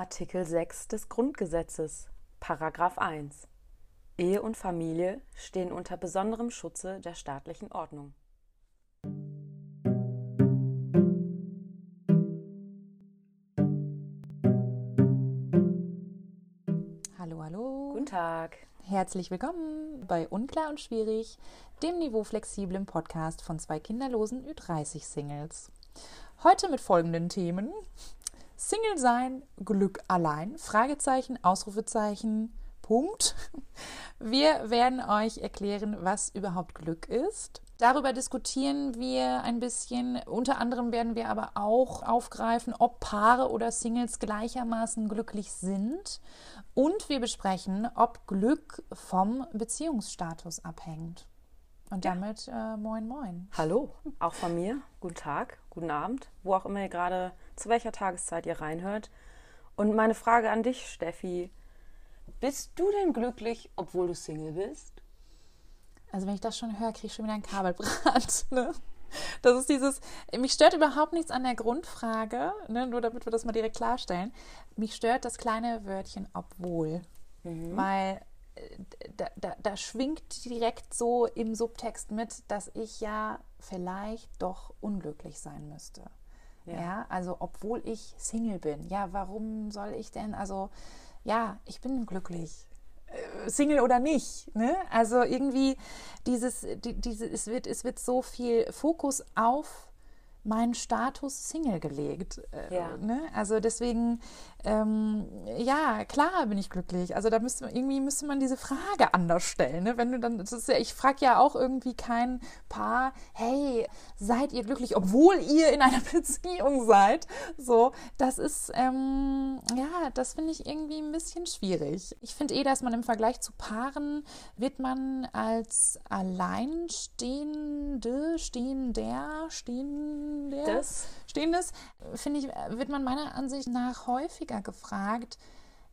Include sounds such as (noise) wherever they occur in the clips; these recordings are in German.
Artikel 6 des Grundgesetzes, Paragraph 1. Ehe und Familie stehen unter besonderem Schutze der staatlichen Ordnung. Hallo, hallo. Guten Tag. Herzlich willkommen bei Unklar und Schwierig, dem niveauflexiblen Podcast von zwei kinderlosen Ü30-Singles. Heute mit folgenden Themen. Single sein, Glück allein, Fragezeichen, Ausrufezeichen, Punkt. (laughs) Wir werden euch erklären, was überhaupt Glück ist. Darüber diskutieren wir ein bisschen. Unter anderem werden wir aber auch aufgreifen, ob Paare oder Singles gleichermaßen glücklich sind. Und wir besprechen, ob Glück vom Beziehungsstatus abhängt. Und damit äh, moin moin. Hallo, auch von mir. Guten Tag, guten Abend, wo auch immer ihr gerade, zu welcher Tageszeit ihr reinhört. Und meine Frage an dich, Steffi. Bist du denn glücklich, obwohl du Single bist? Also wenn ich das schon höre, kriege ich schon wieder einen Kabelbrand. (laughs) Ne? Das ist dieses, mich stört überhaupt nichts an der Grundfrage, ne? nur damit wir das mal direkt klarstellen. Mich stört das kleine Wörtchen obwohl. Mhm. Weil da, da, da, schwingt direkt so im Subtext mit, dass ich ja vielleicht doch unglücklich sein müsste. Ja. ja. also obwohl ich Single bin. Ja, warum soll ich denn? Also ja, ich bin glücklich. Äh, Single oder nicht. Ne? Also irgendwie dieses, die, diese, es wird, es wird so viel Fokus auf meinen Status Single gelegt. Äh, ja. Ne? Also deswegen, ähm, ja, klar bin ich glücklich. Also da müsste man, irgendwie müsste man diese Frage anders stellen. Ne? Wenn du dann, das ist ja, ich frage ja auch irgendwie kein Paar, hey, seid ihr glücklich, obwohl ihr in einer (laughs) Beziehung seid? So, das ist, ähm, ja, das finde ich irgendwie ein bisschen schwierig. Ich finde eh, dass man im Vergleich zu Paaren wird man als alleinstehende, stehender, stehende Stehendes, Stehendes finde ich, wird man meiner Ansicht nach häufiger gefragt,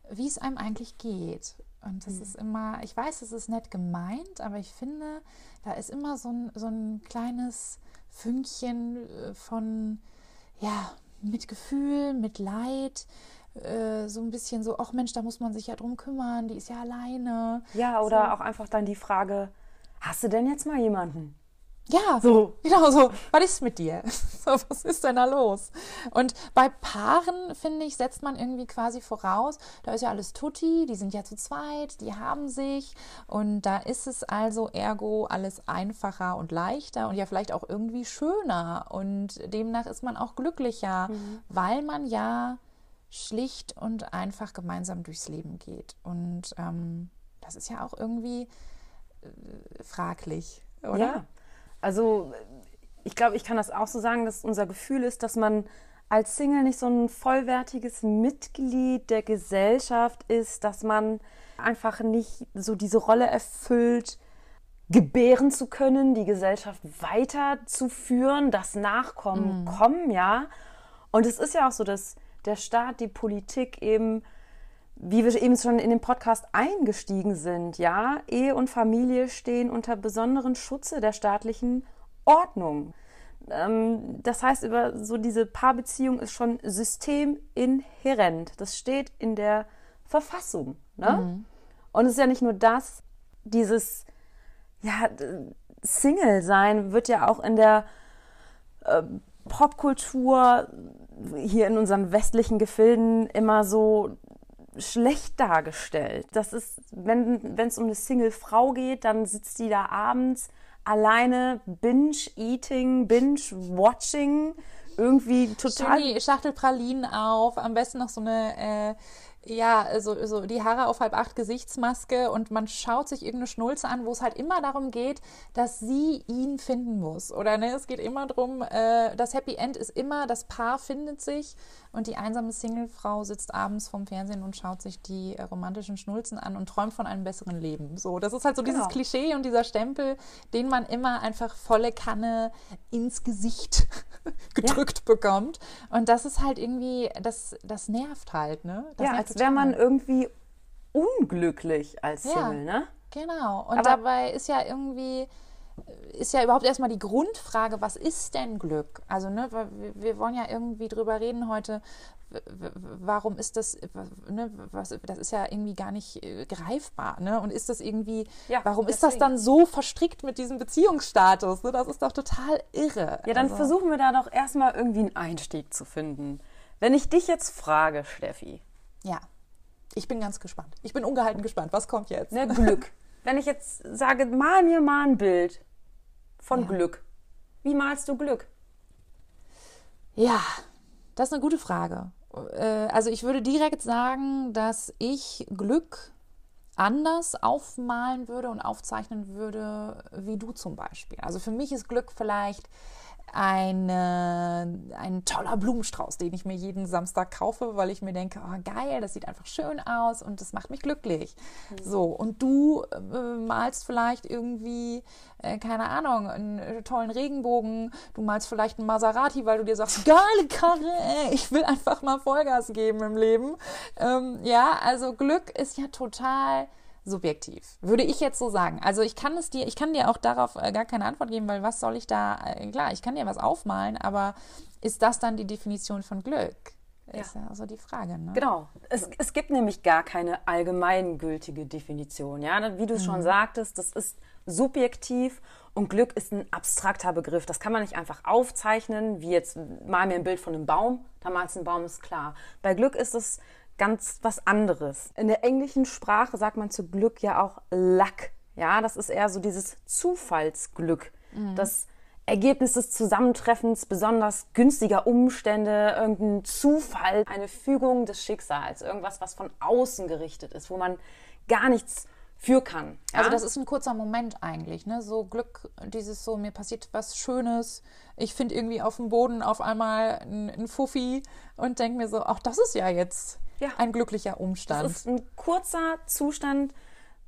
wie es einem eigentlich geht. Und das mhm. ist immer, ich weiß, es ist nett gemeint, aber ich finde, da ist immer so ein, so ein kleines Fünkchen äh, von, ja, Mitgefühl, Mitleid, äh, so ein bisschen so, ach Mensch, da muss man sich ja drum kümmern, die ist ja alleine. Ja, oder so. auch einfach dann die Frage, hast du denn jetzt mal jemanden? Ja, so. Genau so. Was ist mit dir? (laughs) So, was ist denn da los? Und bei Paaren, finde ich, setzt man irgendwie quasi voraus, da ist ja alles tutti, die sind ja zu zweit, die haben sich und da ist es also ergo alles einfacher und leichter und ja vielleicht auch irgendwie schöner und demnach ist man auch glücklicher, mhm. weil man ja schlicht und einfach gemeinsam durchs Leben geht. Und ähm, das ist ja auch irgendwie äh, fraglich, oder? Ja. Also ich glaube, ich kann das auch so sagen, dass unser Gefühl ist, dass man als Single nicht so ein vollwertiges Mitglied der Gesellschaft ist, dass man einfach nicht so diese Rolle erfüllt, gebären zu können, die Gesellschaft weiterzuführen, das Nachkommen mm. kommen, ja. Und es ist ja auch so, dass der Staat, die Politik eben wie wir eben schon in dem Podcast eingestiegen sind, ja, Ehe und Familie stehen unter besonderen Schutze der staatlichen Ordnung. Ähm, das heißt, über so diese Paarbeziehung ist schon systeminhärent. Das steht in der Verfassung. Ne? Mhm. Und es ist ja nicht nur das, dieses ja, Single-Sein wird ja auch in der äh, Popkultur hier in unseren westlichen Gefilden immer so schlecht dargestellt. Das ist, wenn es um eine Single-Frau geht, dann sitzt die da abends alleine Binge-Eating, Binge-Watching, irgendwie total. Schön die Schachtelpralinen auf, am besten noch so eine äh, ja, so, so die Haare auf halb acht Gesichtsmaske und man schaut sich irgendeine Schnulze an, wo es halt immer darum geht, dass sie ihn finden muss. Oder ne, es geht immer darum, äh, das Happy End ist immer, das Paar findet sich und die einsame Singlefrau sitzt abends vorm Fernsehen und schaut sich die äh, romantischen Schnulzen an und träumt von einem besseren Leben. So, das ist halt so genau. dieses Klischee und dieser Stempel, den man immer einfach volle Kanne ins Gesicht (laughs) gedrückt ja. bekommt. Und das ist halt irgendwie, das, das nervt halt, ne? Das ja, als wäre man irgendwie unglücklich als Single, ja, ne? Genau. Und Aber dabei ist ja irgendwie ist ja überhaupt erstmal die Grundfrage, was ist denn Glück? Also, ne, wir, wollen ja irgendwie drüber reden heute, warum ist das, ne, was, das ist ja irgendwie gar nicht äh, greifbar, ne? Und ist das irgendwie, ja, warum deswegen. ist das dann so verstrickt mit diesem Beziehungsstatus? Ne? Das ist doch total irre. Ja, dann also. versuchen wir da doch erstmal irgendwie einen Einstieg zu finden. Wenn ich dich jetzt frage, Steffi. Ja, ich bin ganz gespannt. Ich bin ungehalten gespannt. Was kommt jetzt? Ne, Glück. (laughs) Wenn ich jetzt sage, mal mir mal ein Bild von ja. Glück. Wie malst du Glück? Ja, das ist eine gute Frage. Äh, also ich würde direkt sagen, dass ich Glück anders aufmalen würde und aufzeichnen würde, wie du zum Beispiel. Also für mich ist Glück vielleicht eine, ein toller Blumenstrauß, den ich mir jeden Samstag kaufe, weil ich mir denke, oh, geil, das sieht einfach schön aus und das macht mich glücklich. Mhm. So, und du äh, malst vielleicht irgendwie, äh, keine Ahnung, einen äh, tollen Regenbogen, du malst vielleicht einen Maserati, weil du dir sagst, (laughs) geile Karre, ey, ich will einfach mal Vollgas geben im Leben. Ähm, ja, also Glück ist ja total subjektiv, würde ich jetzt so sagen. Also ich kann es dir, ich kann dir auch darauf äh, gar keine Antwort geben, weil was soll ich da, äh, klar, ich kann dir was aufmalen, aber ist das dann die Definition von Glück? Ist ja, ja so die Frage. Ne? Genau. Es, es gibt nämlich gar keine allgemeingültige Definition. Ja, wie du mhm. schon sagtest, das ist subjektiv und Glück ist ein abstrakter Begriff. Das kann man nicht einfach aufzeichnen, wie jetzt mal mir ein Bild von einem Baum, da malst du einen Baum, ist klar. Bei Glück ist es ganz was anderes. In der englischen Sprache sagt man zu Glück ja auch Luck. Ja, das ist eher so dieses Zufallsglück. Mhm. Das Ergebnis des Zusammentreffens besonders günstiger Umstände, irgendein Zufall, eine Fügung des Schicksals, irgendwas, was von außen gerichtet ist, wo man gar nichts für kann. Ja? Also das ist ein kurzer Moment eigentlich, ne? So Glück, dieses so, mir passiert was Schönes, ich finde irgendwie auf dem Boden auf einmal ein Fuffi und denke mir so, auch das ist ja jetzt ja. ein glücklicher Umstand. Das ist ein kurzer Zustand.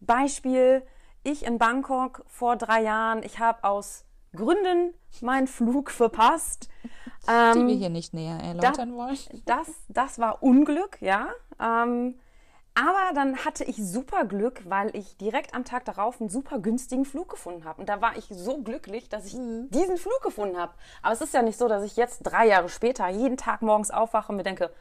Beispiel, ich in Bangkok vor drei Jahren, ich habe aus Gründen meinen Flug (laughs) verpasst. Ähm, Die wir hier nicht näher erläutern das, wollen. Das, das war Unglück, ja. Ähm, aber dann hatte ich super Glück, weil ich direkt am Tag darauf einen super günstigen Flug gefunden habe. Und da war ich so glücklich, dass ich mhm. diesen Flug gefunden habe. Aber es ist ja nicht so, dass ich jetzt drei Jahre später jeden Tag morgens aufwache und mir denke,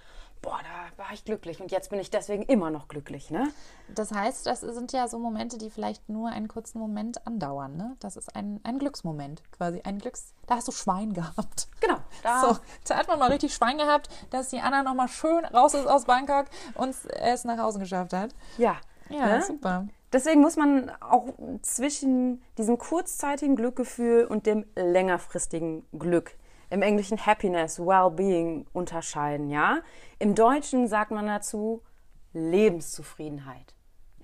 boah, da war ich glücklich und jetzt bin ich deswegen immer noch glücklich, ne? Das heißt, das sind ja so Momente, die vielleicht nur einen kurzen Moment andauern, ne? Das ist ein, ein Glücksmoment, quasi ein Glücks... Da hast du Schwein gehabt. Genau. Da, so, da hat man mal richtig Schwein gehabt, dass die Anna nochmal schön raus ist aus Bangkok und es nach Hause geschafft hat. Ja. Ja, ne? super. Deswegen muss man auch zwischen diesem kurzzeitigen Glückgefühl und dem längerfristigen Glück im Englischen Happiness, Well-being unterscheiden, ja. Im Deutschen sagt man dazu Lebenszufriedenheit.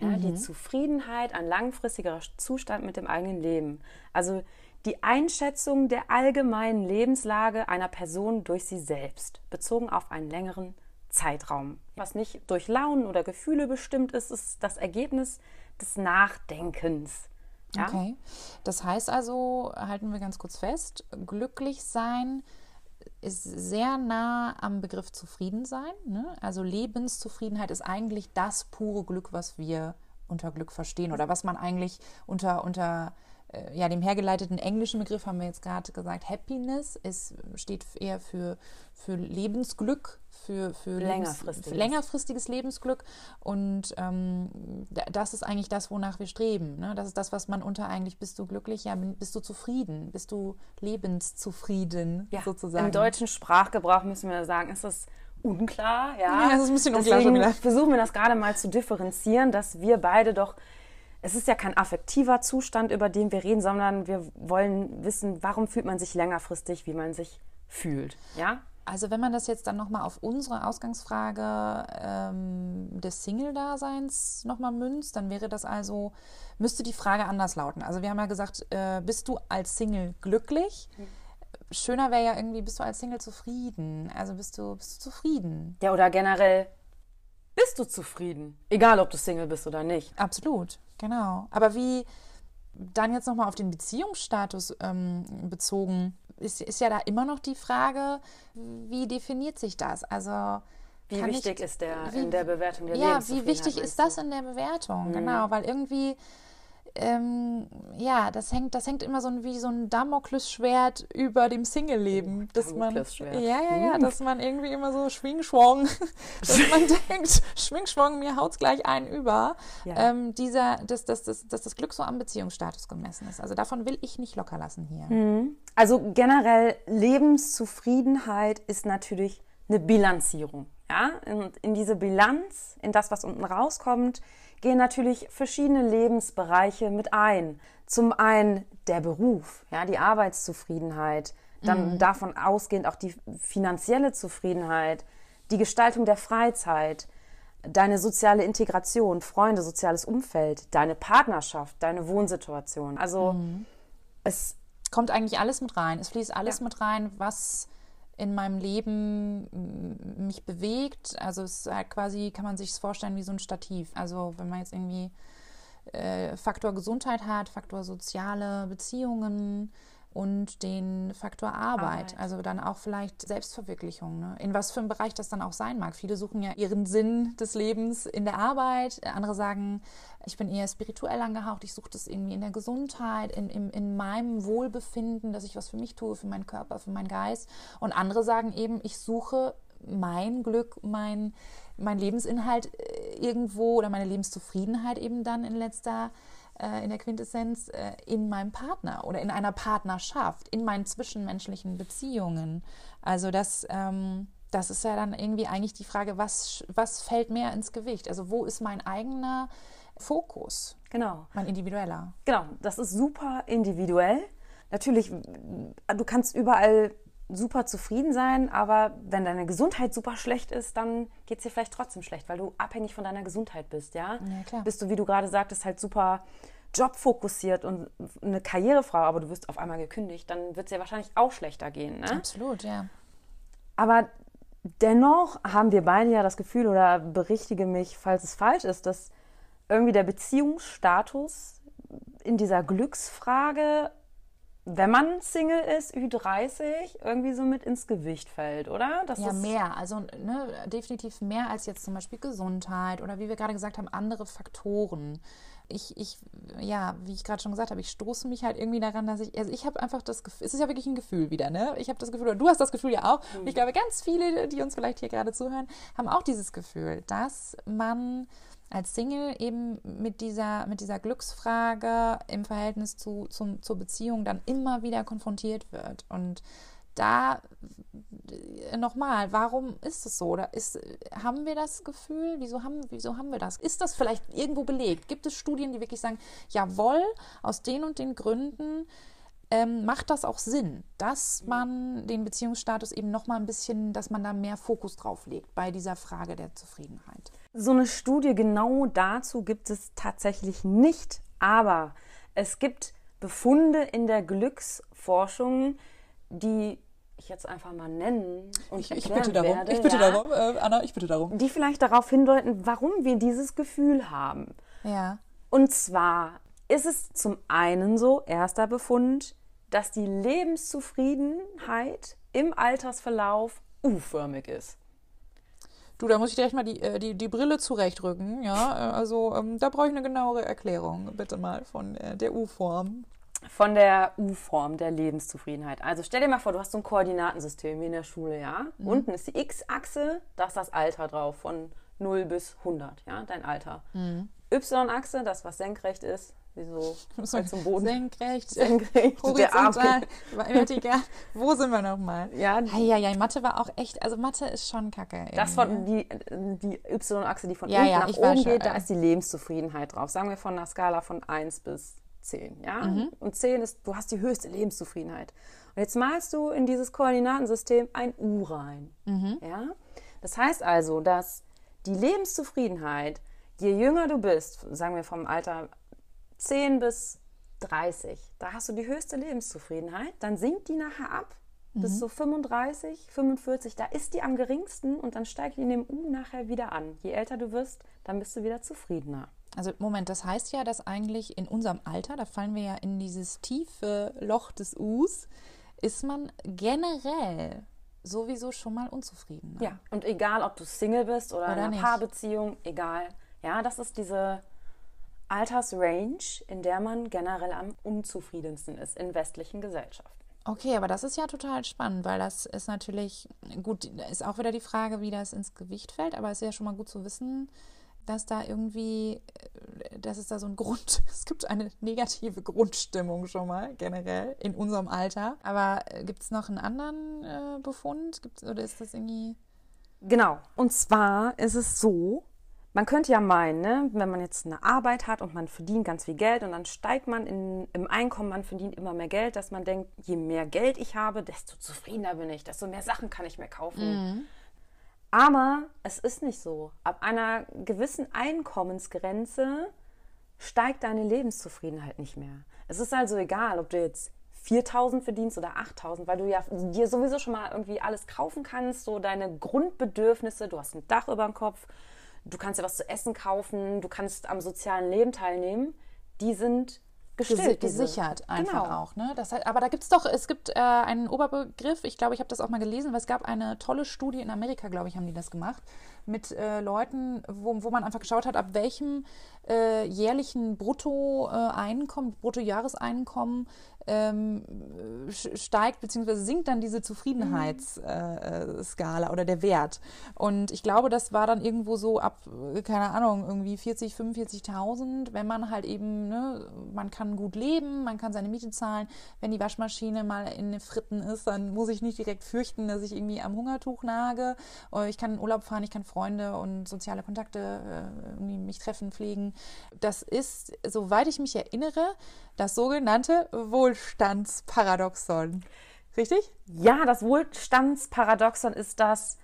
Ja, mhm. Die Zufriedenheit, ein langfristiger Zustand mit dem eigenen Leben. Also die Einschätzung der allgemeinen Lebenslage einer Person durch sie selbst, bezogen auf einen längeren Zeitraum. Was nicht durch Launen oder Gefühle bestimmt ist, ist das Ergebnis des Nachdenkens. Ja? Okay. Das heißt also, halten wir ganz kurz fest, glücklich sein ist sehr nah am Begriff zufrieden sein. Ne? Also Lebenszufriedenheit ist eigentlich das pure Glück, was wir unter Glück verstehen oder was man eigentlich unter, unter ja, dem hergeleiteten englischen Begriff haben wir jetzt gerade gesagt, Happiness ist, steht eher für, für Lebensglück, für, für, längerfristiges. Lebens, für längerfristiges Lebensglück. Und ähm, das ist eigentlich das, wonach wir streben. Ne? Das ist das, was man unter eigentlich, bist du glücklich, ja, bist du zufrieden, bist du lebenszufrieden ja, sozusagen. Im deutschen Sprachgebrauch müssen wir sagen, ist das unklar. Ja, ja das ist ein bisschen unklar. Deswegen versuchen wir das gerade mal zu differenzieren, dass wir beide doch es ist ja kein affektiver Zustand, über den wir reden, sondern wir wollen wissen, warum fühlt man sich längerfristig, wie man sich fühlt. Ja? Also wenn man das jetzt dann nochmal auf unsere Ausgangsfrage ähm, des Single-Daseins nochmal münzt, dann wäre das also, müsste die Frage anders lauten. Also wir haben ja gesagt, äh, bist du als Single glücklich? Mhm. Schöner wäre ja irgendwie, bist du als Single zufrieden? Also bist du, bist du zufrieden? Ja, oder generell, bist du zufrieden? Egal, ob du Single bist oder nicht. Absolut. Genau. Aber wie dann jetzt nochmal auf den Beziehungsstatus ähm, bezogen, ist, ist ja da immer noch die Frage, wie definiert sich das? Also wie wichtig ich, ist der wie, in der Bewertung der Ja, wie wichtig ist das in der Bewertung? Mhm. Genau, weil irgendwie ähm, ja, das hängt, das hängt immer so ein, wie so ein Damoklesschwert über dem Single-Leben. Dass man, ja, ja, ja, hm. dass man irgendwie immer so schwingschwong, (laughs) dass man denkt, schwingschwong, mir haut's gleich einen über. Ja. Ähm, dieser, dass, dass, dass, dass das Glück so am Beziehungsstatus gemessen ist. Also davon will ich nicht locker lassen hier. Mhm. Also generell Lebenszufriedenheit ist natürlich eine Bilanzierung. Ja, und in diese Bilanz, in das, was unten rauskommt, gehen natürlich verschiedene Lebensbereiche mit ein. Zum einen der Beruf, ja, die Arbeitszufriedenheit, dann mhm. davon ausgehend auch die finanzielle Zufriedenheit, die Gestaltung der Freizeit, deine soziale Integration, Freunde, soziales Umfeld, deine Partnerschaft, deine Wohnsituation. Also mhm. es kommt eigentlich alles mit rein. Es fließt alles ja. mit rein, was in meinem Leben mich bewegt. Also es ist halt quasi, kann man sich vorstellen wie so ein Stativ. Also wenn man jetzt irgendwie äh, Faktor Gesundheit hat, Faktor soziale Beziehungen, und den Faktor Arbeit. Arbeit. Also dann auch vielleicht Selbstverwirklichung. Ne? In was für einem Bereich das dann auch sein mag. Viele suchen ja ihren Sinn des Lebens in der Arbeit. Andere sagen, ich bin eher spirituell angehaucht, ich suche das irgendwie in der Gesundheit, in, in, in meinem Wohlbefinden, dass ich was für mich tue, für meinen Körper, für meinen Geist. Und andere sagen eben, ich suche mein Glück, mein, mein Lebensinhalt äh, irgendwo oder meine Lebenszufriedenheit eben dann in letzter äh, in der Quintessenz äh, in meinem Partner oder in einer Partnerschaft, in meinen zwischenmenschlichen Beziehungen. Also das, ähm, das ist ja dann irgendwie eigentlich die Frage, was, was fällt mehr ins Gewicht? Also wo ist mein eigener Fokus? Genau. Mein individueller. Genau, das ist super individuell. Natürlich, du kannst überall super zufrieden sein, aber wenn deine Gesundheit super schlecht ist, dann geht es dir vielleicht trotzdem schlecht, weil du abhängig von deiner Gesundheit bist, ja? ja klar. Bist du, wie du gerade sagtest, halt super jobfokussiert und eine Karrierefrau, aber du wirst auf einmal gekündigt, dann wird es dir wahrscheinlich auch schlechter gehen. Ne? Absolut, ja. Aber dennoch haben wir beide ja das Gefühl, oder berichtige mich, falls es falsch ist, dass irgendwie der Beziehungsstatus in dieser Glücksfrage wenn man Single ist, Ü30, irgendwie so mit ins Gewicht fällt, oder? Das ja, mehr. Also ne, definitiv mehr als jetzt zum Beispiel Gesundheit oder wie wir gerade gesagt haben, andere Faktoren. Ich, ich, ja, wie ich gerade schon gesagt habe, ich stoße mich halt irgendwie daran, dass ich, also ich habe einfach das Gefühl, es ist ja wirklich ein Gefühl wieder, ne? Ich habe das Gefühl, oder du hast das Gefühl ja auch. Mhm. Und ich glaube, ganz viele, die uns vielleicht hier gerade zuhören, haben auch dieses Gefühl, dass man als Single eben mit dieser, mit dieser Glücksfrage im Verhältnis zu, zum, zur Beziehung dann immer wieder konfrontiert wird. Und da äh, nochmal, warum ist es so? Oder ist, haben wir das Gefühl? Wieso haben, wieso haben wir das? Ist das vielleicht irgendwo belegt? Gibt es Studien, die wirklich sagen, jawohl, aus den und den Gründen ähm, macht das auch Sinn, dass man den Beziehungsstatus eben nochmal ein bisschen, dass man da mehr Fokus drauf legt bei dieser Frage der Zufriedenheit? So eine Studie genau dazu gibt es tatsächlich nicht, aber es gibt Befunde in der Glücksforschung, die ich jetzt einfach mal nennen und ich, ich bitte darum, werde, ich bitte ja, darum, äh, Anna, ich bitte darum, die vielleicht darauf hindeuten, warum wir dieses Gefühl haben. Ja. Und zwar ist es zum einen so, erster Befund, dass die Lebenszufriedenheit im Altersverlauf U-förmig ist. Du, da muss ich direkt mal die, äh, die, die Brille zurechtrücken. Ja, äh, also ähm, da brauche ich eine genauere Erklärung, bitte mal, von äh, der U-Form. Von der U-Form der Lebenszufriedenheit. Also stell dir mal vor, du hast so ein Koordinatensystem wie in der Schule, ja? Mhm. Unten ist die X-Achse, da ist das Alter drauf, von 0 bis 100, ja, dein Alter. Mhm. Y-Achse, das was senkrecht ist, wie so (laughs) zum Boden. Senkrecht, (laughs) senkrecht horizontal, vertikal. (laughs) Wo sind wir nochmal? Ja, ja, ja, Mathe war auch echt, also Mathe ist schon kacke. Das von die, die Y-Achse, die von ja, unten ja, nach oben geht, da ist die Lebenszufriedenheit drauf. Sagen wir von einer Skala von 1 bis 10, ja? Mhm. Und 10 ist, du hast die höchste Lebenszufriedenheit. Und jetzt malst du in dieses Koordinatensystem ein U rein, mhm. ja? Das heißt also, dass die Lebenszufriedenheit, je jünger du bist, sagen wir vom Alter 10 bis 30, da hast du die höchste Lebenszufriedenheit, dann sinkt die nachher ab mhm. bis so 35, 45, da ist die am geringsten und dann steigt die in dem U nachher wieder an. Je älter du wirst, dann bist du wieder zufriedener. Also Moment, das heißt ja, dass eigentlich in unserem Alter, da fallen wir ja in dieses tiefe Loch des Us, ist man generell sowieso schon mal unzufrieden. Ja, und egal, ob du Single bist oder, oder in einer nicht. Paarbeziehung, egal. Ja, das ist diese Altersrange, in der man generell am unzufriedensten ist in westlichen Gesellschaften. Okay, aber das ist ja total spannend, weil das ist natürlich, gut, ist auch wieder die Frage, wie das ins Gewicht fällt, aber es ist ja schon mal gut zu wissen, dass da irgendwie, äh, dass es da so ein Grund, (laughs) es gibt eine negative Grundstimmung schon mal generell in unserem Alter. Aber äh, gibt es noch einen anderen äh, Befund? Gibt's, oder ist das irgendwie. Genau. Und zwar ist es so, man könnte ja meinen, ne, wenn man jetzt eine Arbeit hat und man verdient ganz viel Geld und dann steigt man in, im Einkommen, man verdient immer mehr Geld, dass man denkt, je mehr Geld ich habe, desto zufriedener bin ich, desto mehr Sachen kann ich mir kaufen. Mhm. Aber es ist nicht so. Ab einer gewissen Einkommensgrenze steigt deine Lebenszufriedenheit nicht mehr. Es ist also egal, ob du jetzt 4000 verdienst oder 8000, weil du ja dir sowieso schon mal irgendwie alles kaufen kannst, so deine Grundbedürfnisse, du hast ein Dach über dem Kopf, du kannst dir was zu essen kaufen, du kannst am sozialen Leben teilnehmen, die sind gestillt. Gesichert einfach genau. auch. Ne? Das heißt, aber da gibt es doch, es gibt äh, einen Oberbegriff, ich glaube, ich habe das auch mal gelesen, weil es gab eine tolle Studie in Amerika, glaube ich, haben die das gemacht, mit äh, Leuten, wo, wo man einfach geschaut hat, ab welchem äh, jährlichen Bruttoeinkommen, Bruttojahreseinkommen ähm, steigt bzw. sinkt dann diese Zufriedenheitsskala mhm. äh, oder der Wert. Und ich glaube, das war dann irgendwo so ab, keine Ahnung, irgendwie 40, 45.000, wenn man halt eben, ne, man kann gut leben, man kann seine Miete zahlen. Wenn die Waschmaschine mal in den Fritten ist, dann muss ich nicht direkt fürchten, dass ich irgendwie am Hungertuch nage. Ich kann in Urlaub fahren, ich kann Freunde und soziale Kontakte äh, mich treffen, pflegen. Das ist, soweit ich mich erinnere, das sogenannte Wohlstandsparadoxon. Richtig? Ja, das Wohlstandsparadoxon ist das,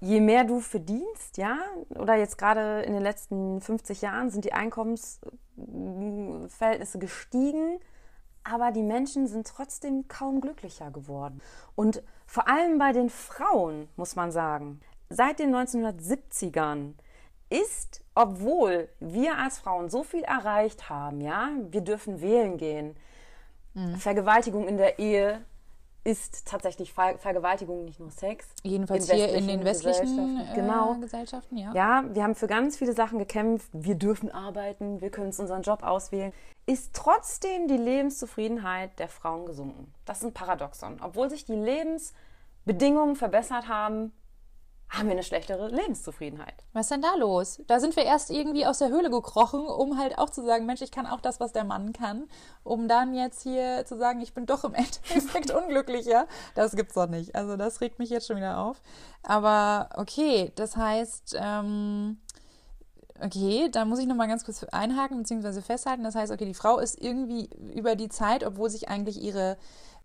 je mehr du verdienst, ja, oder jetzt gerade in den letzten 50 Jahren sind die Einkommensverhältnisse gestiegen, aber die Menschen sind trotzdem kaum glücklicher geworden. Und vor allem bei den Frauen, muss man sagen, seit den 1970ern ist, obwohl wir als Frauen so viel erreicht haben, ja, wir dürfen wählen gehen. Mhm. Vergewaltigung in der Ehe ist tatsächlich Ver Vergewaltigung nicht nur Sex. Jedenfalls in hier in den westlichen Gesellschaften. Äh, genau. Gesellschaften, ja. Ja, wir haben für ganz viele Sachen gekämpft. Wir dürfen arbeiten, wir können uns unseren Job auswählen. Ist trotzdem die Lebenszufriedenheit der Frauen gesunken. Das ist ein Paradoxon. Obwohl sich die Lebensbedingungen verbessert haben, haben wir eine schlechtere Lebenszufriedenheit. Was ist denn da los? Da sind wir erst irgendwie aus der Höhle gekrochen, um halt auch zu sagen, Mensch, ich kann auch das, was der Mann kann, um dann jetzt hier zu sagen, ich bin doch im (laughs) Endeffekt unglücklicher. Das gibt's doch nicht. Also das regt mich jetzt schon wieder auf. Aber okay, das heißt, ähm, okay, da muss ich nochmal ganz kurz einhaken bzw. festhalten. Das heißt, okay, die Frau ist irgendwie über die Zeit, obwohl sich eigentlich ihre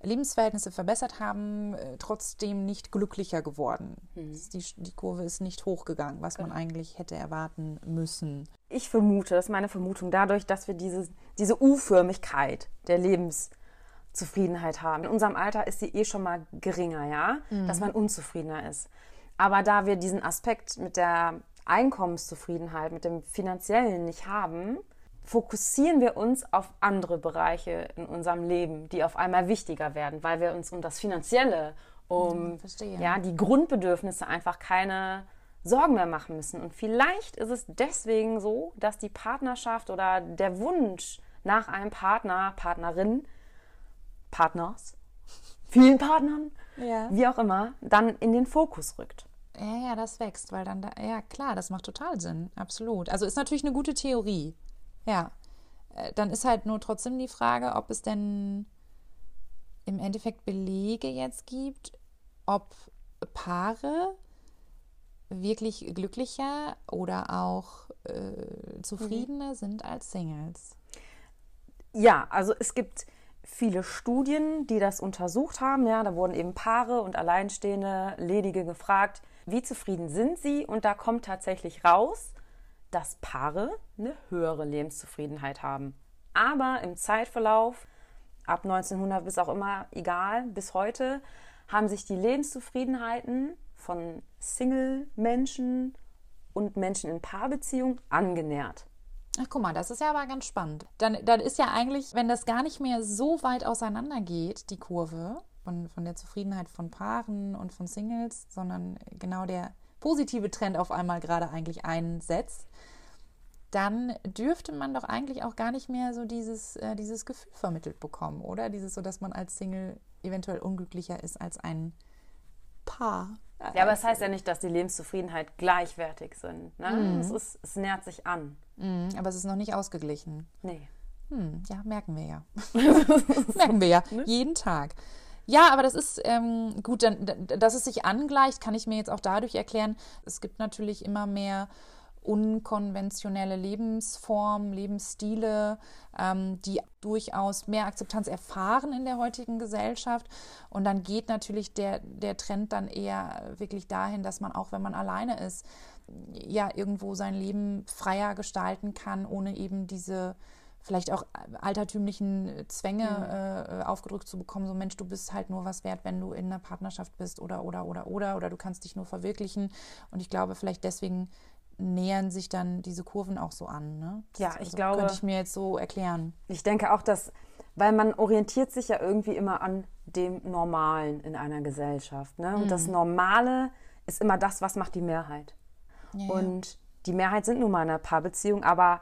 Lebensverhältnisse verbessert haben, äh, trotzdem nicht glücklicher geworden. Mhm. Die, die, Kurve ist nicht hochgegangen, was man genau. eigentlich hätte erwarten müssen. Ich vermute, das ist meine Vermutung, dadurch, dass wir diese, diese U-Förmigkeit der Lebenszufriedenheit haben. In unserem Alter ist sie eh schon mal geringer, ja, mhm. dass man unzufriedener ist. Aber da wir diesen Aspekt mit der Einkommenszufriedenheit, mit dem finanziellen nicht haben, fokussieren wir uns auf andere Bereiche in unserem Leben, die auf einmal wichtiger werden, weil wir uns um das Finanzielle, um hm, ja, die Grundbedürfnisse einfach keine Sorgen mehr machen müssen. Und vielleicht ist es deswegen so, dass die Partnerschaft oder der Wunsch nach einem Partner, Partnerin, Partners, vielen Partnern, ja. wie auch immer, dann in den Fokus rückt. Ja, ja, das wächst, weil dann da, ja klar, das macht total Sinn, absolut. Also ist natürlich eine gute Theorie. Ja. Äh, dann ist halt nur trotzdem die Frage, ob es denn im Endeffekt Belege jetzt gibt, ob Paare wirklich glücklicher oder auch äh, zufriedener mhm. sind als Singles. Ja, also es gibt viele Studien, die das untersucht haben. Ja, da wurden eben Paare und Alleinstehende, Ledige gefragt, wie zufrieden sind sie? Und da kommt tatsächlich raus, dass Paare eine höhere Lebenszufriedenheit haben. Aber im Zeitverlauf, ab 1900 bis auch immer, egal, bis heute, haben sich die Lebenszufriedenheiten von Single-Menschen und Menschen in Paarbeziehung angenähert. Ach, guck mal, das ist ja aber ganz spannend. Dann, dann ist ja eigentlich, wenn das gar nicht mehr so weit auseinander geht, die Kurve von, von der Zufriedenheit von Paaren und von Singles, sondern genau der positive Trend auf einmal gerade eigentlich einsetzt, dann dürfte man doch eigentlich auch gar nicht mehr so dieses, äh, dieses Gefühl vermittelt bekommen, oder? Dieses so, dass man als Single eventuell unglücklicher ist als ein Paar. Ja, aber es das heißt ja nicht, dass die Lebenszufriedenheit gleichwertig sind. Ne? Mhm. Es, ist, es nähert sich an. Mhm, aber es ist noch nicht ausgeglichen. Nee. Hm, ja, merken wir ja. (laughs) (laughs) merken wir ja. Ne? Jeden Tag. Ja, aber das ist ähm, gut, dann, dass es sich angleicht, kann ich mir jetzt auch dadurch erklären. Es gibt natürlich immer mehr unkonventionelle Lebensformen, Lebensstile, ähm, die durchaus mehr Akzeptanz erfahren in der heutigen Gesellschaft. Und dann geht natürlich der, der Trend dann eher wirklich dahin, dass man auch, wenn man alleine ist, ja irgendwo sein Leben freier gestalten kann, ohne eben diese vielleicht auch altertümlichen Zwänge mhm. äh, aufgedrückt zu bekommen, so Mensch, du bist halt nur was wert, wenn du in einer Partnerschaft bist oder oder oder oder oder du kannst dich nur verwirklichen. Und ich glaube, vielleicht deswegen nähern sich dann diese Kurven auch so an. Ne? ja, ich also, glaube. Könnte ich mir jetzt so erklären. Ich denke auch, dass, weil man orientiert sich ja irgendwie immer an dem Normalen in einer Gesellschaft. Ne? Und mhm. das Normale ist immer das, was macht die Mehrheit. Ja, und die Mehrheit sind nun mal in einer Paarbeziehung, aber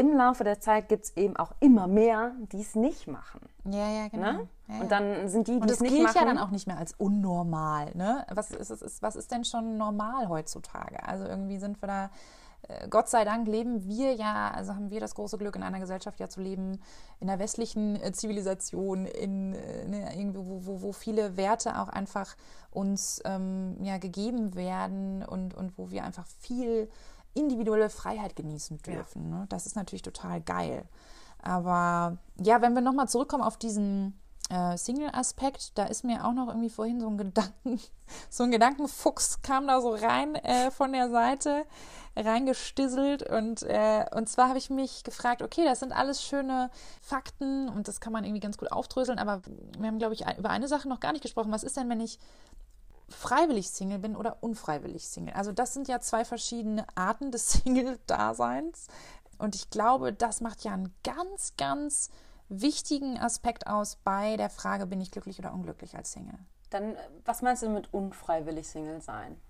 im Laufe der Zeit gibt es eben auch immer mehr, die es nicht machen. Ja, ja, genau. Ne? Ja, und dann sind die, die es nicht machen. Das gilt ja dann auch nicht mehr als unnormal. Ne? Was, ist, ist, was ist denn schon normal heutzutage? Also irgendwie sind wir da äh, Gott sei Dank leben wir ja, also haben wir das große Glück, in einer Gesellschaft ja zu leben, in der westlichen äh, Zivilisation, in, äh, ne, irgendwie, wo, wo, wo, viele Werte auch einfach uns ähm, ja, gegeben werden und, und wo wir einfach viel individuelle Freiheit genießen dürfen. Ja. Ne? Das ist natürlich total geil. Aber ja, wenn wir nochmal zurückkommen auf diesen äh, Single-Aspekt, da ist mir auch noch irgendwie vorhin so ein Gedanken, (laughs) so ein Gedankenfuchs kam da so rein äh, von der Seite, reingestisselt und, äh, und zwar habe ich mich gefragt, okay, das sind alles schöne Fakten und das kann man irgendwie ganz gut aufdröseln, aber wir haben, glaube ich, über eine Sache noch gar nicht gesprochen. Was ist denn, wenn ich freiwillig Single bin oder unfreiwillig Single. Also das sind ja zwei verschiedene Arten des (laughs) Single-Daseins. Und ich glaube, das macht ja einen ganz, ganz wichtigen Aspekt aus bei der Frage, bin ich glücklich oder unglücklich als Single. Dann, was meinst du mit unfreiwillig Single sein?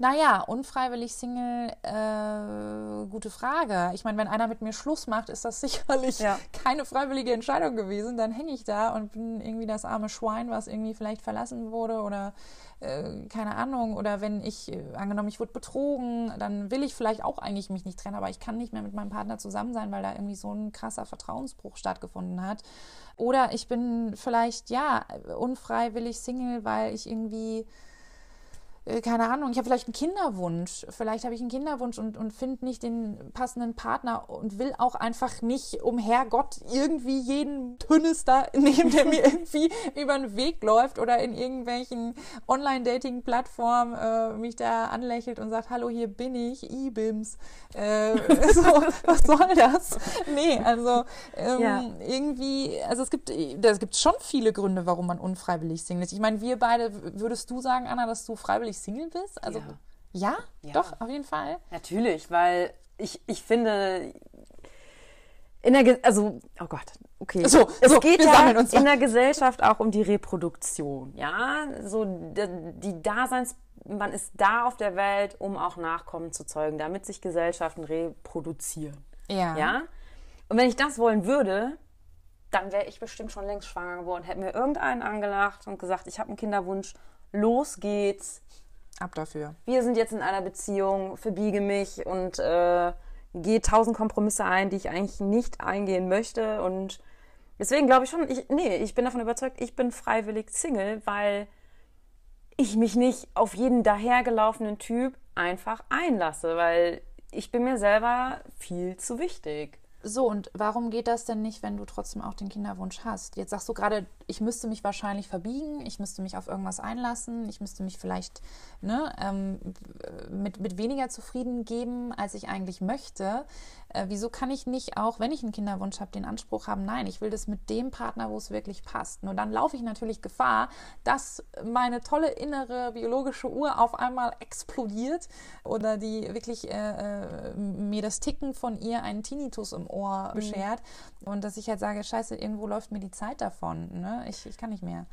Naja, unfreiwillig Single, äh, gute Frage. Ich meine, wenn einer mit mir Schluss macht, ist das (laughs) sicherlich ja. keine freiwillige Entscheidung gewesen. Dann hänge ich da und bin irgendwie das arme Schwein, was irgendwie vielleicht verlassen wurde oder äh, keine Ahnung. Oder wenn ich, äh, angenommen, ich wurde betrogen, dann will ich vielleicht auch eigentlich mich nicht trennen, aber ich kann nicht mehr mit meinem Partner zusammen sein, weil da irgendwie so ein krasser Vertrauensbruch stattgefunden hat. Oder ich bin vielleicht, ja, unfreiwillig Single, weil ich irgendwie keine Ahnung, ich habe vielleicht einen Kinderwunsch. Vielleicht habe ich einen Kinderwunsch und, und finde nicht den passenden Partner und will auch einfach nicht um Herrgott irgendwie jeden Tünnes da (laughs) nehmen, der mir irgendwie über den Weg läuft oder in irgendwelchen Online-Dating-Plattformen äh, mich da anlächelt und sagt, hallo, hier bin ich, E-Bims. Äh, (laughs) so, was soll das? Nee, also ähm, ja. irgendwie, also es gibt, es gibt schon viele Gründe, warum man unfreiwillig Single ist. Ich meine, wir beide, würdest du sagen, Anna, dass du freiwillig Single bist? Also, ja. ja. ja? Doch, auf jeden Fall. Natürlich, weil ich, ich finde, in der, Ge also, oh Gott, okay. So, es so, geht ja in der Gesellschaft auch um die Reproduktion, ja. So, die, die Daseins, man ist da auf der Welt, um auch Nachkommen zu zeugen, damit sich Gesellschaften reproduzieren. Ja. Ja. Und wenn ich das wollen würde, dann wäre ich bestimmt schon längst schwanger geworden, hätte mir irgendeinen angelacht und gesagt, ich habe einen Kinderwunsch, los geht's, Ab dafür. Wir sind jetzt in einer Beziehung, verbiege mich und äh, gehe tausend Kompromisse ein, die ich eigentlich nicht eingehen möchte. Und deswegen glaube ich schon, ich, nee, ich bin davon überzeugt, ich bin freiwillig Single, weil ich mich nicht auf jeden dahergelaufenen Typ einfach einlasse, weil ich bin mir selber viel zu wichtig. So, und warum geht das denn nicht, wenn du trotzdem auch den Kinderwunsch hast? Jetzt sagst du gerade, ich müsste mich wahrscheinlich verbiegen, ich müsste mich auf irgendwas einlassen, ich müsste mich vielleicht ne, ähm, mit, mit weniger zufrieden geben, als ich eigentlich möchte. Äh, wieso kann ich nicht auch, wenn ich einen Kinderwunsch habe, den Anspruch haben, nein, ich will das mit dem Partner, wo es wirklich passt. Nur dann laufe ich natürlich Gefahr, dass meine tolle innere biologische Uhr auf einmal explodiert oder die wirklich äh, äh, mir das Ticken von ihr einen Tinnitus im Ohr mhm. beschert mhm. und dass ich halt sage, scheiße, irgendwo läuft mir die Zeit davon. Ne? Ich, ich kann nicht mehr.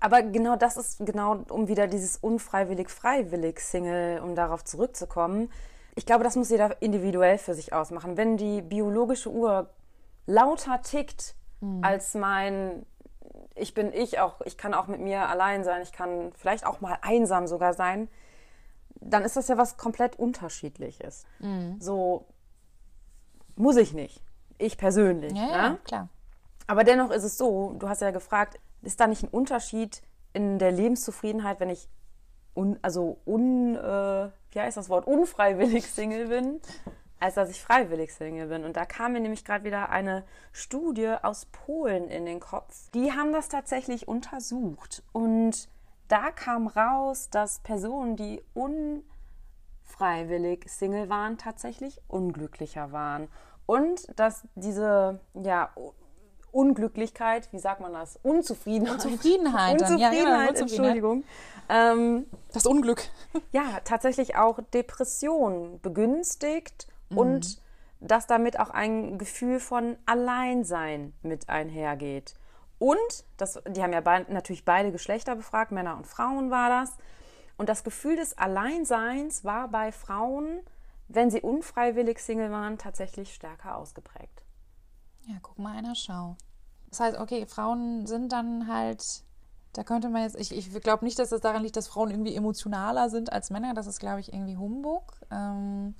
Aber genau das ist genau, um wieder dieses unfreiwillig, freiwillig Single, um darauf zurückzukommen Ich glaube, das muss jeder individuell für sich ausmachen. Wenn die biologische Uhr lauter tickt mhm. als mein ich bin ich auch, ich kann auch mit mir allein sein, ich kann vielleicht auch mal einsam sogar sein, dann ist das ja was komplett unterschiedliches. Mhm. So muss ich nicht. Ich persönlich. Ja, ja, ne? klar. Aber dennoch ist es so, du hast ja gefragt, ist da nicht ein Unterschied in der Lebenszufriedenheit, wenn ich un, also un, äh, wie heißt das Wort, unfreiwillig Single bin, als dass ich freiwillig Single bin. Und da kam mir nämlich gerade wieder eine Studie aus Polen in den Kopf. Die haben das tatsächlich untersucht. Und da kam raus, dass Personen, die unfreiwillig Single waren, tatsächlich unglücklicher waren. Und dass diese ja, Unglücklichkeit, wie sagt man das? Unzufriedenheit. Unzufriedenheit, dann. Unzufriedenheit, ja, ja, Entschuldigung. Ähm, das Unglück. (laughs) Ja, tatsächlich auch Depression begünstigt mhm. und dass damit auch ein Gefühl von Alleinsein mit einhergeht. Und, das, die haben ja be natürlich beide Geschlechter befragt, Männer und Frauen war das. Und das Gefühl des Alleinseins war bei Frauen, wenn sie unfreiwillig Single waren, tatsächlich stärker ausgeprägt. Guck mal einer Schau. Das heißt, okay, Frauen sind dann halt, da könnte man jetzt, ich, ich glaube nicht, dass das daran liegt, dass Frauen irgendwie emotionaler sind als Männer. Das ist, glaube ich, irgendwie Humbug. Ähm,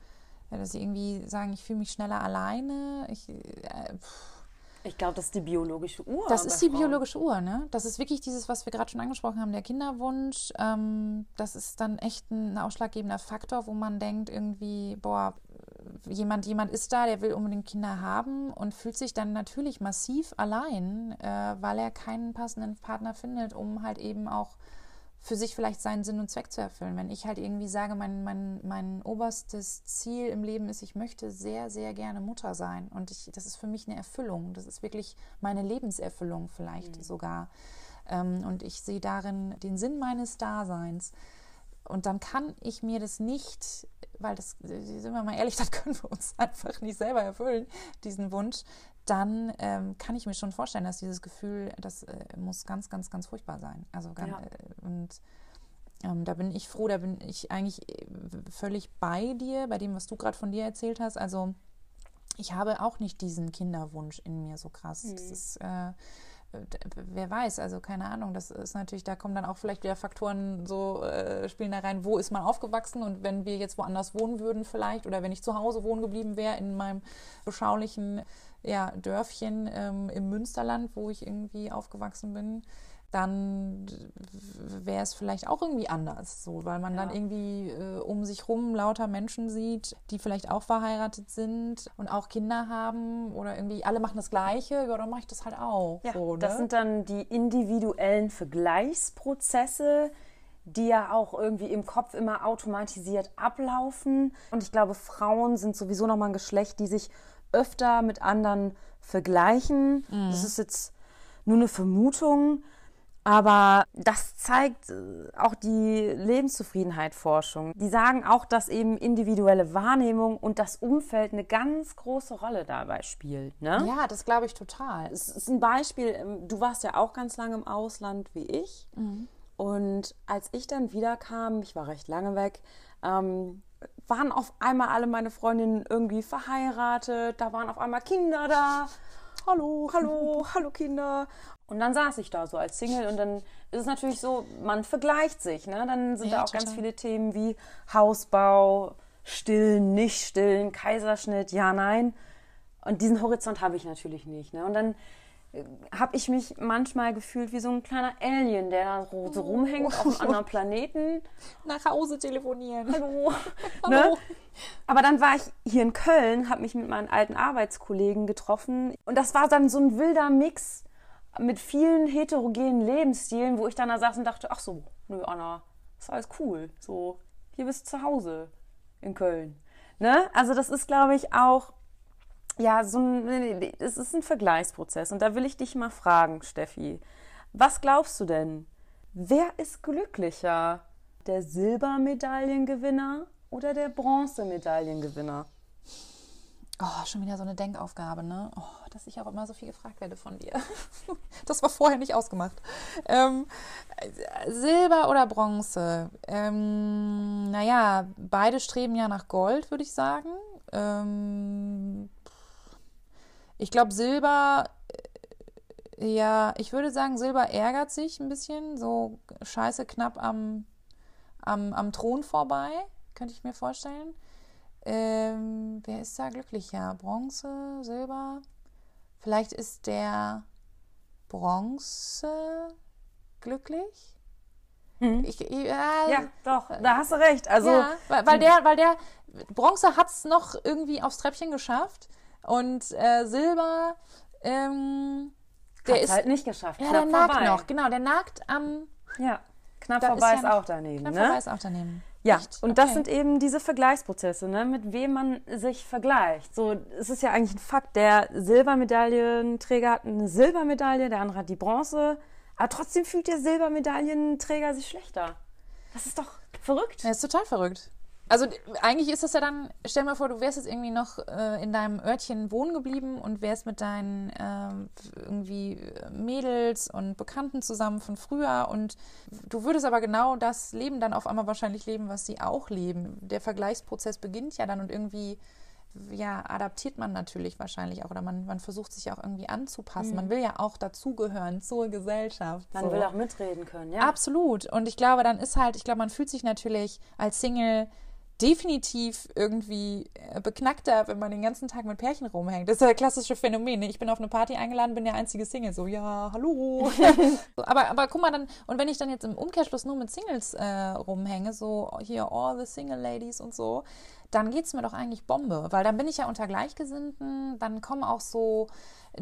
dass sie irgendwie sagen, ich fühle mich schneller alleine. Ich, äh, ich glaube, das ist die biologische Uhr. Das ist die Frauen. biologische Uhr, ne? Das ist wirklich dieses, was wir gerade schon angesprochen haben, der Kinderwunsch. Ähm, das ist dann echt ein ausschlaggebender Faktor, wo man denkt, irgendwie, boah, jemand, jemand ist da, der will unbedingt Kinder haben und fühlt sich dann natürlich massiv allein, äh, weil er keinen passenden Partner findet, um halt eben auch für sich vielleicht seinen Sinn und Zweck zu erfüllen. Wenn ich halt irgendwie sage, mein, mein, mein oberstes Ziel im Leben ist, ich möchte sehr, sehr gerne Mutter sein. Und ich, das ist für mich eine Erfüllung. Das ist wirklich meine Lebenserfüllung vielleicht mhm. sogar. Ähm, und ich sehe darin den Sinn meines Daseins. Und dann kann ich mir das nicht, weil das, sind wir mal ehrlich, (laughs) das können wir uns einfach nicht selber erfüllen, diesen Wunsch, dann ähm, kann ich mir schon vorstellen, dass dieses Gefühl, das äh, muss ganz, ganz, ganz furchtbar sein. Also ganz, ja. äh, und ähm, da bin ich froh, da bin ich eigentlich äh, völlig bei dir, bei dem, was du gerade von dir erzählt hast. Also ich habe auch nicht diesen Kinderwunsch in mir so krass. Mhm. Das ist äh, wer weiß, also keine Ahnung, das ist natürlich, da kommen dann auch vielleicht wieder Faktoren so äh, spielen da rein, wo ist man aufgewachsen und wenn wir jetzt woanders wohnen würden vielleicht oder wenn ich zu Hause wohnen geblieben wäre in meinem beschaulichen ja, Dörfchen ähm, im Münsterland, wo ich irgendwie aufgewachsen bin, dann wäre es vielleicht auch irgendwie anders, so, weil man ja. dann irgendwie äh, um sich rum lauter Menschen sieht, die vielleicht auch verheiratet sind und auch Kinder haben oder irgendwie alle machen das Gleiche, ja, dann mache ich das halt auch. Ja, so, ne? Das sind dann die individuellen Vergleichsprozesse, die ja auch irgendwie im Kopf immer automatisiert ablaufen. Und ich glaube, Frauen sind sowieso nochmal ein Geschlecht, die sich öfter mit anderen vergleichen. Mhm. Das ist jetzt nur eine Vermutung. Aber das zeigt äh, auch die Lebenszufriedenheit-Forschung. Die sagen auch, dass eben individuelle Wahrnehmung und das Umfeld eine ganz große Rolle dabei spielt. Ne? Ja, das glaube ich total. Es ist ein Beispiel, ähm, du warst ja auch ganz lange im Ausland wie ich. Mhm. Und als ich dann wiederkam, ich war recht lange weg, ähm, waren auf einmal alle meine Freundinnen irgendwie verheiratet, da waren auf einmal Kinder da. Hallo, hallo, (laughs) hallo Kinder. Und dann saß ich da so als Single und dann ist es natürlich so, man vergleicht sich. Ne? Dann sind ja, da auch total. ganz viele Themen wie Hausbau, stillen, nicht stillen, Kaiserschnitt, ja, nein. Und diesen Horizont habe ich natürlich nicht. Ne? Und dann habe ich mich manchmal gefühlt wie so ein kleiner Alien, der da so rumhängt auf einem (laughs) anderen Planeten. Nach Hause telefonieren. Hallo. (laughs) Hallo. Ne? Aber dann war ich hier in Köln, habe mich mit meinen alten Arbeitskollegen getroffen und das war dann so ein wilder Mix mit vielen heterogenen Lebensstilen, wo ich dann da saß und dachte, ach so, nö, Anna, ist alles cool. So, hier bist du zu Hause in Köln. Ne? Also das ist, glaube ich, auch, ja, so ein, es ist ein Vergleichsprozess. Und da will ich dich mal fragen, Steffi, was glaubst du denn? Wer ist glücklicher? Der Silbermedaillengewinner oder der Bronzemedaillengewinner? Oh, schon wieder so eine Denkaufgabe, ne? Oh, dass ich auch immer so viel gefragt werde von dir. (laughs) Das war vorher nicht ausgemacht. Ähm, Silber oder Bronze? Ähm, naja, beide streben ja nach Gold, würde ich sagen. Ähm, ich glaube, Silber, äh, ja, ich würde sagen, Silber ärgert sich ein bisschen, so scheiße knapp am, am, am Thron vorbei, könnte ich mir vorstellen. Ähm, wer ist da glücklicher? Bronze, Silber? Vielleicht ist der Bronze glücklich? Mhm. Ich, ja, Ja, doch, da hast du recht. Also, ja, weil, weil der, weil der Bronze hat es noch irgendwie aufs Treppchen geschafft und äh, Silber, ähm, der hat's ist halt nicht geschafft. ja, knapp der nagt vorbei. noch, genau, der nagt am Ja, knapp Da vorbei ja ist, noch- auch daneben. knapp ne? vorbei ist auch daneben. Ja, Echt? und das Okay. sind eben diese Vergleichsprozesse, ne, mit wem man sich vergleicht. So, es ist ja eigentlich ein Fakt, der Silbermedaillenträger hat eine Silbermedaille, der andere hat die Bronze, aber trotzdem fühlt der Silbermedaillenträger sich schlechter. Das ist doch verrückt. Ja, ist total verrückt. Also eigentlich ist das ja dann, stell dir mal vor, du wärst jetzt irgendwie noch äh, in deinem Örtchen wohnen geblieben und wärst mit deinen ähm, irgendwie Mädels und Bekannten zusammen von früher und du würdest aber genau das Leben dann auf einmal wahrscheinlich leben, was sie auch leben. Der Vergleichsprozess beginnt ja dann und irgendwie ja, adaptiert man natürlich wahrscheinlich auch oder man, man versucht sich auch irgendwie anzupassen. Man will ja auch dazugehören zur Gesellschaft. Man so. will auch mitreden können, ja. Absolut. Und ich glaube, dann ist halt, ich glaube, man fühlt sich natürlich als Single definitiv irgendwie äh, beknackter, wenn man den ganzen Tag mit Pärchen rumhängt. Das ist ja das klassische Phänomen. Ne? Ich bin auf eine Party eingeladen, bin der einzige Single. So, ja, hallo. (laughs) so, aber, aber guck mal dann, und wenn ich dann jetzt im Umkehrschluss nur mit Singles äh, rumhänge, so hier all the single ladies und so, dann geht's mir doch eigentlich Bombe, weil dann bin ich ja unter Gleichgesinnten, dann kommen auch so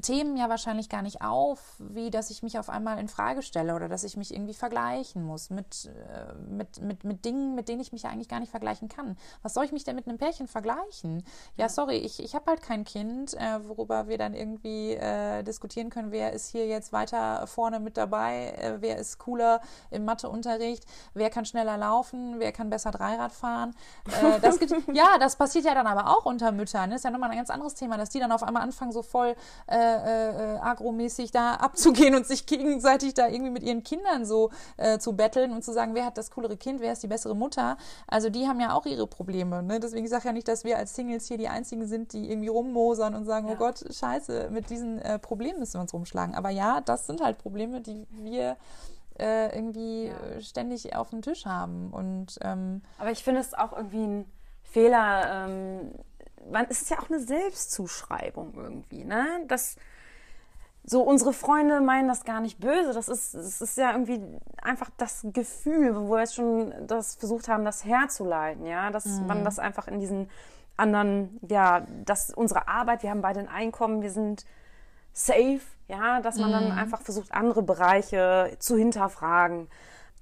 Themen ja wahrscheinlich gar nicht auf, wie dass ich mich auf einmal in Frage stelle oder dass ich mich irgendwie vergleichen muss mit, äh, mit, mit, mit Dingen, mit denen ich mich ja eigentlich gar nicht vergleichen kann. Was soll ich mich denn mit einem Pärchen vergleichen? Ja, sorry, ich, ich habe halt kein Kind, äh, worüber wir dann irgendwie äh, diskutieren können, wer ist hier jetzt weiter vorne mit dabei, äh, wer ist cooler im Matheunterricht, wer kann schneller laufen, wer kann besser Dreirad fahren. Äh, das gibt, (laughs) ja, das passiert ja dann aber auch unter Müttern. Das ist ja nochmal ein ganz anderes Thema, dass die dann auf einmal anfangen, so voll äh, äh, agromäßig da abzugehen und sich gegenseitig da irgendwie mit ihren Kindern so äh, zu betteln und zu sagen, wer hat das coolere Kind, wer ist die bessere Mutter. Also die haben ja auch ihre Probleme. Ne? Deswegen sage ich ja nicht, dass wir als Singles hier die einzigen sind, die irgendwie rummosern und sagen, Ja. oh Gott, scheiße, mit diesen äh, Problemen müssen wir uns rumschlagen. Aber ja, das sind halt Probleme, die wir äh, irgendwie Ja. äh, ständig auf dem Tisch haben. Und ähm, Aber ich finde es auch irgendwie ein Fehler. Ähm, man, es ist ja auch eine Selbstzuschreibung irgendwie, ne? Das, so unsere Freunde meinen das gar nicht böse. Das ist, das ist ja irgendwie einfach das Gefühl, wo wir jetzt schon das versucht haben, das herzuleiten, ja, dass man das einfach in diesen anderen, ja, dass unsere Arbeit, wir haben beide ein Einkommen, wir sind safe, ja, dass man dann einfach versucht, andere Bereiche zu hinterfragen.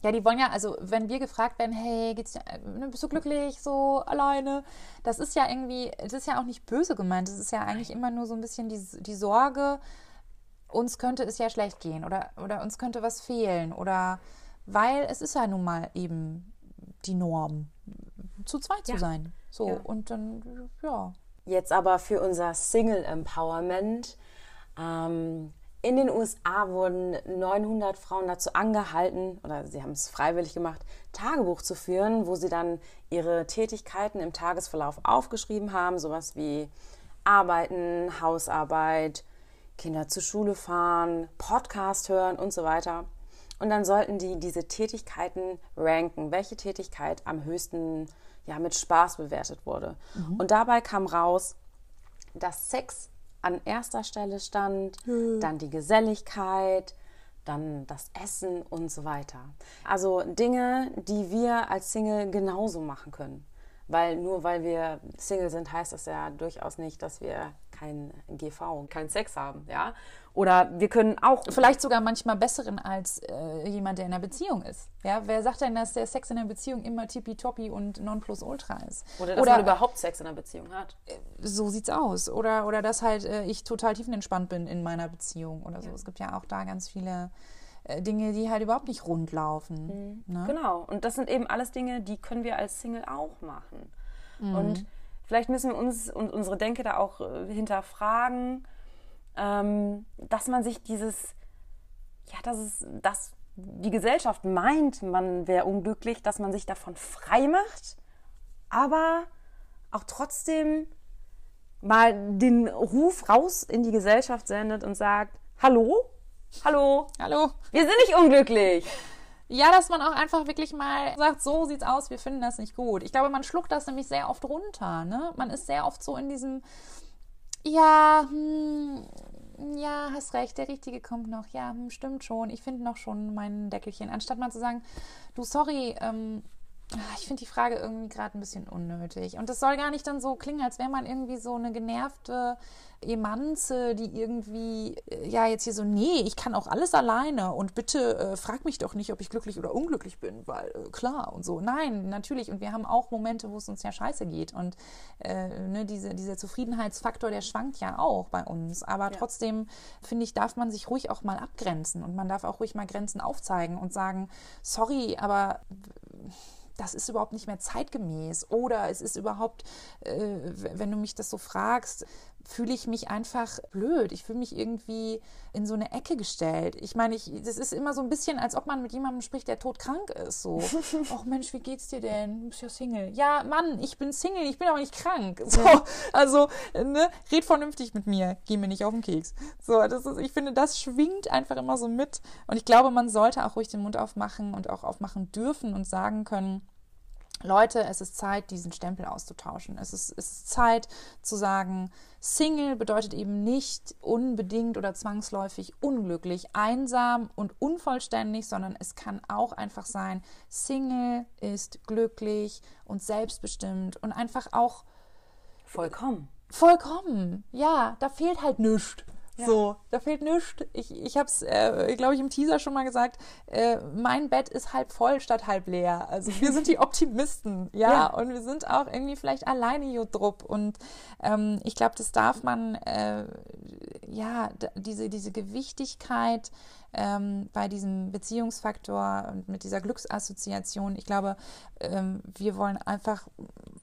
Ja, die wollen ja, also wenn wir gefragt werden, hey, geht's dir, äh, ne, bist du glücklich, so alleine? Das ist ja irgendwie, das ist ja auch nicht böse gemeint. Das ist ja eigentlich immer nur so ein bisschen die, die Sorge, uns könnte es ja schlecht gehen oder, oder uns könnte was fehlen oder weil es ist ja nun mal eben die Norm, zu zweit zu Ja. sein. So, Ja. und dann, ja. Jetzt aber für unser Single Empowerment. Ähm, in den USA wurden 900 Frauen dazu angehalten, oder sie haben es freiwillig gemacht, Tagebuch zu führen, wo sie dann ihre Tätigkeiten im Tagesverlauf aufgeschrieben haben, sowas wie Arbeiten, Hausarbeit, Kinder zur Schule fahren, Podcast hören und so weiter. Und dann sollten die diese Tätigkeiten ranken, welche Tätigkeit am höchsten ja, mit Spaß bewertet wurde. Und dabei kam raus, dass Sex an erster Stelle stand, dann die Geselligkeit, dann das Essen und so weiter. Also Dinge, die wir als Single genauso machen können. Weil nur weil wir Single sind, heißt das ja durchaus nicht, dass wir kein GV, keinen Sex haben, ja. Oder wir können auch Vielleicht sogar manchmal besseren als äh, jemand, der in einer Beziehung ist. Ja, wer sagt denn, dass der Sex in einer Beziehung immer tippitoppi und nonplusultra ist? oder dass man überhaupt Sex in einer Beziehung hat. so sieht's aus. Oder, oder dass halt äh, ich total tiefenentspannt bin in meiner Beziehung oder so. Es gibt ja auch da ganz viele äh, Dinge, die halt überhaupt nicht rund laufen. Ne? Genau. Und das sind eben alles Dinge, die können wir als Single auch machen. Und Vielleicht müssen wir uns und unsere Denke da auch äh, hinterfragen, ähm, dass man sich dieses, ja, dass es, dass die Gesellschaft meint, man wäre unglücklich, dass man sich davon frei macht, aber auch trotzdem mal den Ruf raus in die Gesellschaft sendet und sagt, hallo, hallo, Hallo. wir sind nicht unglücklich. Ja, dass man auch einfach wirklich mal sagt, so sieht's aus, wir finden das nicht gut. Ich glaube, man schluckt das nämlich sehr oft runter. Ne? Man ist sehr oft so in diesem, ja, hm, ja, hast recht, der Richtige kommt noch. Ja, hm, stimmt schon. Ich finde noch schon mein Deckelchen. Anstatt mal zu sagen, du, sorry, ähm, ich finde die Frage irgendwie gerade ein bisschen unnötig. Und das soll gar nicht dann so klingen, als wäre man irgendwie so eine genervte Emanze, die irgendwie, äh, ja, jetzt hier so, nee, ich kann auch alles alleine und bitte äh, frag mich doch nicht, ob ich glücklich oder unglücklich bin, weil äh, klar und so. Nein, natürlich. Und wir haben auch Momente, wo es uns ja scheiße geht. Und äh, ne, diese, dieser Zufriedenheitsfaktor, der schwankt ja auch bei uns. Aber trotzdem, finde ich, darf man sich ruhig auch mal abgrenzen und man darf auch ruhig mal Grenzen aufzeigen und sagen, sorry, aber das ist überhaupt nicht mehr zeitgemäß oder es ist überhaupt, äh, wenn du mich das so fragst, fühle ich mich einfach blöd. Ich fühle mich irgendwie in so eine Ecke gestellt. Ich meine, ich, das ist immer so ein bisschen, als ob man mit jemandem spricht, der todkrank ist. So, (laughs) ach Mensch, wie geht's dir denn? Du bist ja Single. Ja, Mann, ich bin Single, ich bin aber nicht krank. So, also, ne, red vernünftig mit mir, geh mir nicht auf den Keks. So, das ist, ich finde, das schwingt einfach immer so mit. Und ich glaube, man sollte auch ruhig den Mund aufmachen und auch aufmachen dürfen und sagen können, Leute, es ist Zeit, diesen Stempel auszutauschen. Es ist, es ist Zeit zu sagen, Single bedeutet eben nicht unbedingt oder zwangsläufig unglücklich, einsam und unvollständig, sondern es kann auch einfach sein, Single ist glücklich und selbstbestimmt und einfach auch Vollkommen. vollkommen. Ja, da fehlt halt nichts. So, da fehlt nichts. Ich, ich habe es, äh, glaube ich, im Teaser schon mal gesagt. Äh, mein Bett ist halb voll statt halb leer. Also wir sind die (laughs) Optimisten, ja, Ja. und wir sind auch irgendwie vielleicht alleine Jodrup. Und ähm, ich glaube, das darf man, äh, ja, diese, diese Gewichtigkeit ähm, bei diesem Beziehungsfaktor und mit dieser Glücksassoziation. Ich glaube, ähm, wir wollen einfach,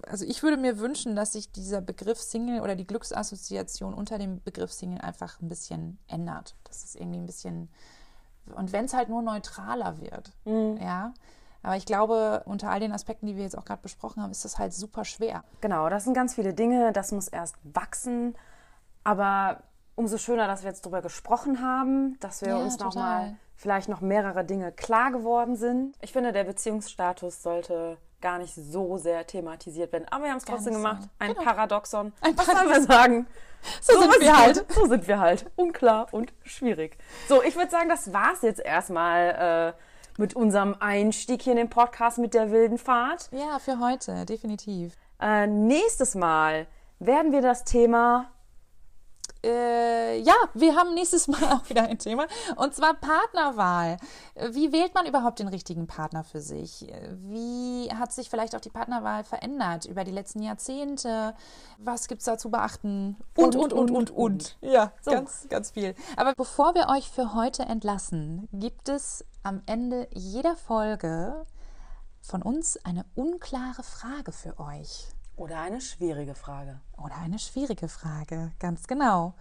also ich würde mir wünschen, dass sich dieser Begriff Single oder die Glücksassoziation unter dem Begriff Single einfach ein bisschen ändert. Dass es irgendwie ein bisschen, und wenn es halt nur neutraler wird, ja. Aber ich glaube, unter all den Aspekten, die wir jetzt auch gerade besprochen haben, ist das halt super schwer. Genau, das sind ganz viele Dinge, das muss erst wachsen. Aber umso schöner, dass wir jetzt darüber gesprochen haben, dass wir Ja, uns nochmal vielleicht noch mehrere Dinge klar geworden sind. Ich finde, der Beziehungsstatus sollte gar nicht so sehr thematisiert werden. Aber wir haben es trotzdem nicht so. gemacht. Ein Genau. Paradoxon. Ein Was sollen wir sagen? So sind ist wir es halt. So sind wir halt. Unklar und schwierig. So, ich würde sagen, das war's jetzt erstmal äh, mit unserem Einstieg hier in den Podcast mit der wilden Fahrt. Ja, für heute, definitiv. Äh, nächstes Mal werden wir das Thema Äh, ja, wir haben nächstes (laughs) Mal auch wieder ein Thema und zwar Partnerwahl. Wie wählt man überhaupt den richtigen Partner für sich? Wie hat sich vielleicht auch die Partnerwahl verändert über die letzten Jahrzehnte? Was gibt es da zu beachten? Und, und, und, und, und. Ja, So. ganz, ganz viel. Aber bevor wir euch für heute entlassen, gibt es am Ende jeder Folge von uns eine unklare Frage für euch. Oder eine schwierige Frage. Oder eine schwierige Frage, ganz genau.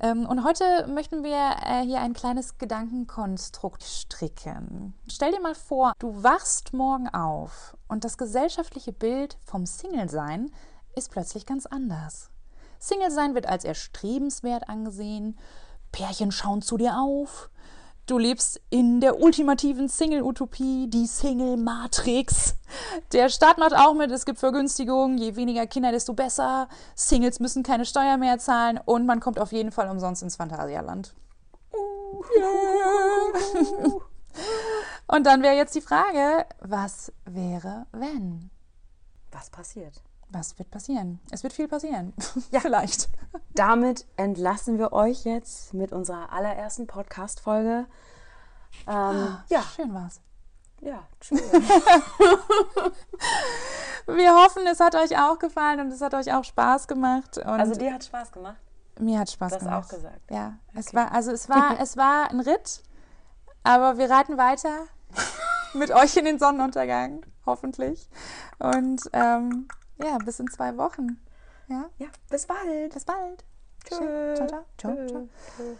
Ähm, und heute möchten wir äh, hier ein kleines Gedankenkonstrukt stricken. Stell dir mal vor, du wachst morgen auf und das gesellschaftliche Bild vom Single-Sein ist plötzlich ganz anders. Single-Sein wird als erstrebenswert angesehen, Pärchen schauen zu dir auf, Du lebst in der ultimativen Single-Utopie, die Single-Matrix. Der Staat macht auch mit, es gibt Vergünstigungen, je weniger Kinder, desto besser. Singles müssen keine Steuer mehr zahlen und man kommt auf jeden Fall umsonst ins Phantasialand. (laughs) Und dann wäre jetzt die Frage, was wäre, wenn? Was passiert? Was wird passieren? Es wird viel passieren. (laughs) Ja, vielleicht. (laughs) Damit entlassen wir euch jetzt mit unserer allerersten Podcast-Folge. Ähm, ja, Schön war's. ja, schön. (laughs) Wir hoffen, es hat euch auch gefallen und es hat euch auch Spaß gemacht. Also dir hat Spaß gemacht. Mir hat Spaß Du hast gemacht. auch gesagt. Ja, es war also es war es war ein Ritt, aber wir reiten weiter mit euch in den Sonnenuntergang, hoffentlich. Und ähm, ja, bis in zwei Wochen. Ja? Ja, bis bald. Bis bald. Tschö. Ciao, ciao. ciao, ciao. Tschö.